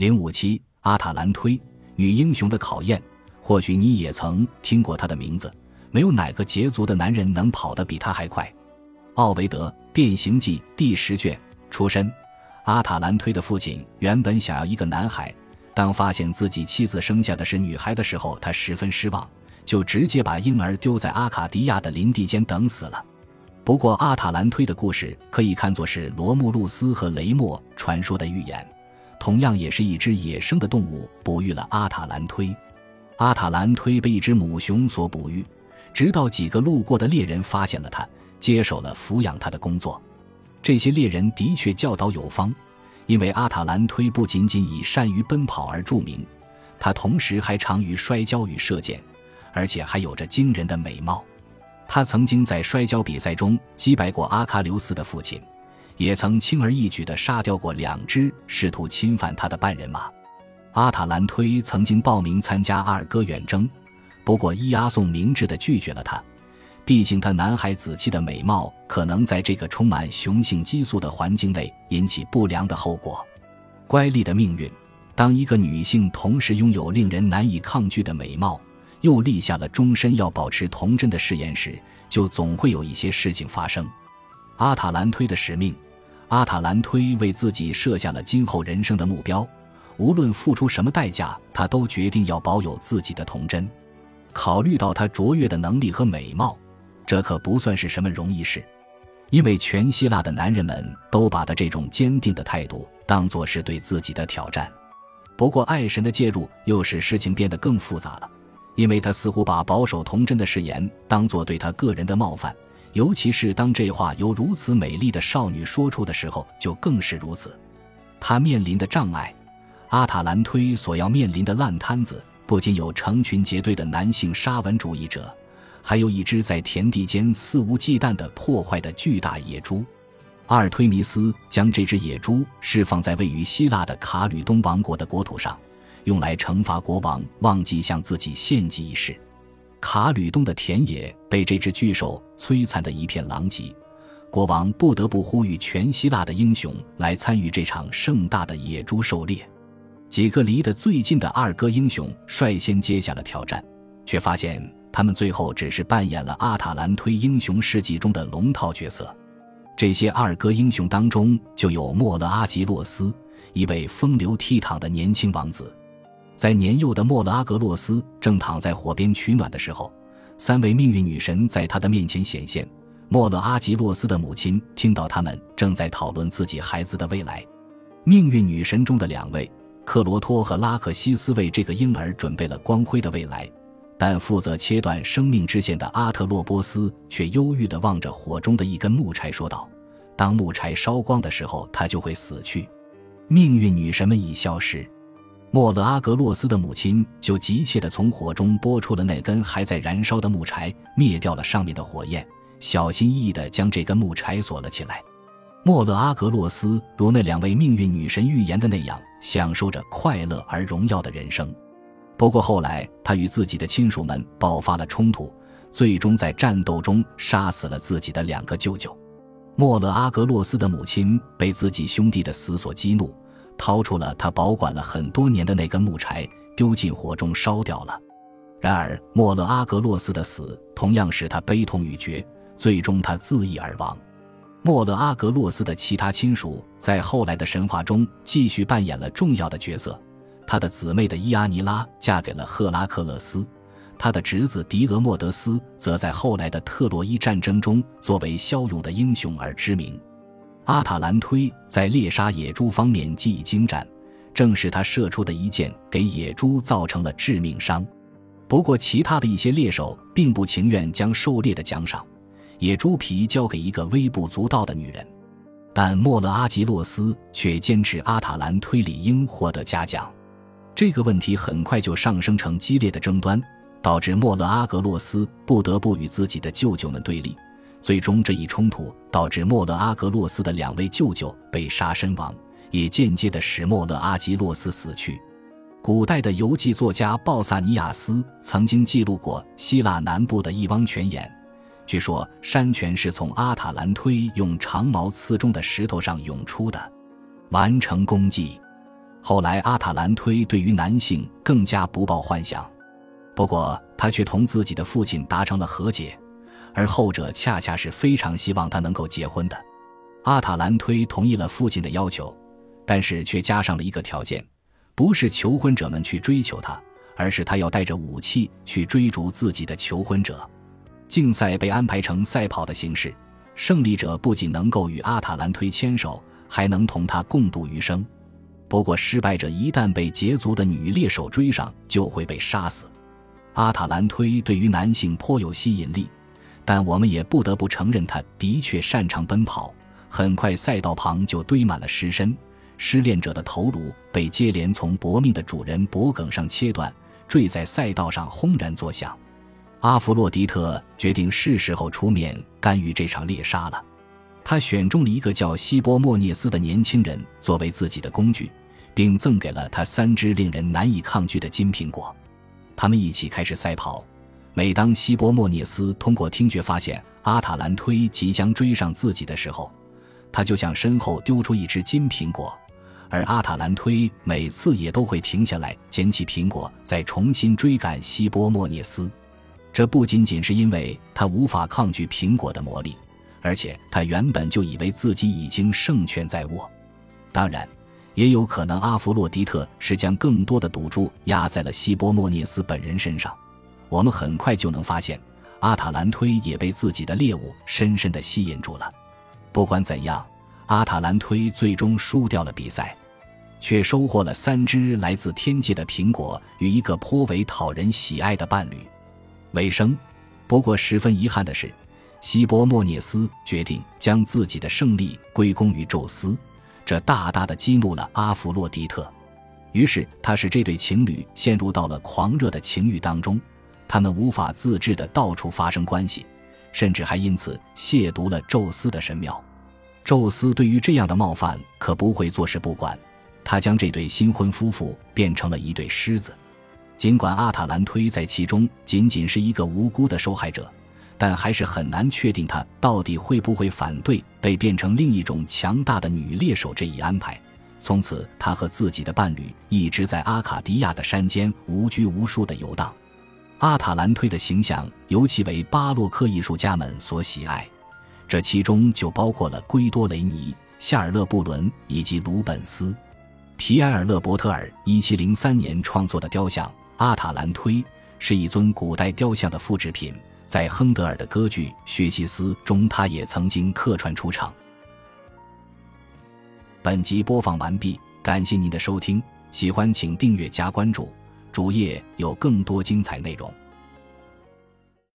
零五七，阿塔兰忒，女英雄的考验。或许你也曾听过她的名字。没有哪个捷足的男人能跑得比她还快。奥维德《变形记》第十卷出身。阿塔兰忒的父亲原本想要一个男孩，当发现自己妻子生下的是女孩的时候，他十分失望，就直接把婴儿丢在阿卡迪亚的林地间等死了。不过，阿塔兰忒的故事可以看作是罗慕路斯和雷默传说的预言，同样也是一只野生的动物哺育了阿塔兰推。阿塔兰推被一只母熊所哺育，直到几个路过的猎人发现了它，接手了抚养它的工作。这些猎人的确教导有方，因为阿塔兰推不仅仅以善于奔跑而著名，他同时还长于摔跤与射箭，而且还有着惊人的美貌。他曾经在摔跤比赛中击败过阿喀琉斯的父亲，也曾轻而易举地杀掉过两只试图侵犯他的半人马。阿塔兰忒曾经报名参加阿尔戈远征，不过伊阿宋明智地拒绝了他。毕竟，他男孩子气的美貌可能在这个充满雄性激素的环境内引起不良的后果。乖戾的命运，当一个女性同时拥有令人难以抗拒的美貌，又立下了终身要保持童真的誓言时，就总会有一些事情发生。阿塔兰忒的使命，阿塔兰忒为自己设下了今后人生的目标，无论付出什么代价，他都决定要保有自己的童真。考虑到他卓越的能力和美貌。这可不算是什么容易事，因为全希腊的男人们都把他这种坚定的态度当作是对自己的挑战。不过，爱神的介入又使事情变得更复杂了，因为他似乎把保守童真的誓言当作对他个人的冒犯，尤其是当这话由如此美丽的少女说出的时候，就更是如此。他面临的障碍，阿塔兰忒所要面临的烂摊子，不仅有成群结队的男性沙文主义者。还有一只在田地间肆无忌惮地破坏的巨大野猪，阿尔忒弥斯将这只野猪释放在位于希腊的卡吕东王国的国土上，用来惩罚国王忘记向自己献祭一事。卡吕东的田野被这只巨兽摧残的一片狼藉，国王不得不呼吁全希腊的英雄来参与这场盛大的野猪狩猎。几个离得最近的二哥英雄率先接下了挑战，却发现。他们最后只是扮演了阿塔兰忒英雄事迹中的龙套角色。这些二哥英雄当中，就有莫勒阿吉洛斯，一位风流倜傥的年轻王子。在年幼的莫勒阿格洛斯正躺在火边取暖的时候，三位命运女神在他的面前显现。莫勒阿吉洛斯的母亲听到他们正在讨论自己孩子的未来。命运女神中的两位克罗托和拉克西斯为这个婴儿准备了光辉的未来。但负责切断生命之线的阿特洛波斯却忧郁地望着火中的一根木柴，说道：“当木柴烧光的时候，他就会死去。命运女神们已消失。”莫勒阿格洛斯的母亲就急切地从火中拨出了那根还在燃烧的木柴，灭掉了上面的火焰，小心翼翼地将这根木柴锁了起来。莫勒阿格洛斯如那两位命运女神预言的那样，享受着快乐而荣耀的人生。不过后来，他与自己的亲属们爆发了冲突，最终在战斗中杀死了自己的两个舅舅。莫勒阿格洛斯的母亲被自己兄弟的死所激怒，掏出了他保管了很多年的那根木柴，丢进火中烧掉了。然而，莫勒阿格洛斯的死同样使他悲痛欲绝，最终他自缢而亡。莫勒阿格洛斯的其他亲属在后来的神话中继续扮演了重要的角色。他的姊妹的伊阿尼拉嫁给了赫拉克勒斯，他的侄子狄俄莫德斯则在后来的特洛伊战争中作为骁勇的英雄而知名。阿塔兰推在猎杀野猪方面技艺精湛，正是他射出的一箭给野猪造成了致命伤。不过，其他的一些猎手并不情愿将狩猎的奖赏——野猪皮交给一个微不足道的女人，但莫勒阿吉洛斯却坚持阿塔兰推理应获得嘉奖。这个问题很快就上升成激烈的争端，导致莫勒阿格洛斯不得不与自己的舅舅们对立。最终，这一冲突导致莫勒阿格洛斯的两位舅舅被杀身亡，也间接的使莫勒阿吉洛斯死去。古代的游记作家鲍萨尼亚斯曾经记录过希腊南部的一汪泉眼，据说山泉是从阿塔兰推用长矛刺中的石头上涌出的。完成功绩。后来，阿塔兰推对于男性更加不抱幻想，不过他却同自己的父亲达成了和解，而后者恰恰是非常希望他能够结婚的。阿塔兰推同意了父亲的要求，但是却加上了一个条件：不是求婚者们去追求他，而是他要带着武器去追逐自己的求婚者。竞赛被安排成赛跑的形式，胜利者不仅能够与阿塔兰推牵手，还能同他共度余生。不过，失败者一旦被捷足的女猎手追上，就会被杀死。阿塔兰推对于男性颇有吸引力，但我们也不得不承认，他的确擅长奔跑。很快，赛道旁就堆满了尸身，失恋者的头颅被接连从搏命的主人脖颈上切断，坠在赛道上轰然作响。阿弗洛狄特决定是时候出面干预这场猎杀了。他选中了一个叫希波莫涅斯的年轻人作为自己的工具。并赠给了他三只令人难以抗拒的金苹果。他们一起开始赛跑。每当希波莫涅斯通过听觉发现阿塔兰忒即将追上自己的时候，他就向身后丢出一只金苹果，而阿塔兰忒每次也都会停下来捡起苹果，再重新追赶希波莫涅斯。这不仅仅是因为他无法抗拒苹果的魔力，而且他原本就以为自己已经胜券在握。当然。也有可能，阿弗洛狄特是将更多的赌注压在了希波莫涅斯本人身上。我们很快就能发现，阿塔兰忒也被自己的猎物深深地吸引住了。不管怎样，阿塔兰忒最终输掉了比赛，却收获了三只来自天界的苹果与一个颇为讨人喜爱的伴侣。尾声。不过，十分遗憾的是，希波莫涅斯决定将自己的胜利归功于宙斯。这大大的激怒了阿弗洛狄特，于是他使这对情侣陷入到了狂热的情欲当中，他们无法自制的到处发生关系，甚至还因此亵渎了宙斯的神庙。宙斯对于这样的冒犯可不会坐视不管，他将这对新婚夫妇变成了一对狮子。尽管阿塔兰忒在其中仅仅是一个无辜的受害者。但还是很难确定他到底会不会反对被变成另一种强大的女猎手这一安排。从此，他和自己的伴侣一直在阿卡迪亚的山间无拘无束地游荡。阿塔兰忒的形象尤其为巴洛克艺术家们所喜爱，这其中就包括了圭多雷尼、夏尔勒布伦以及鲁本斯。皮埃尔勒伯特尔1703年创作的雕像阿塔兰忒是一尊古代雕像的复制品。在亨德尔的歌剧《薛西斯》中，他也曾经客串出场。本集播放完毕，感谢您的收听，喜欢请订阅加关注，主页有更多精彩内容。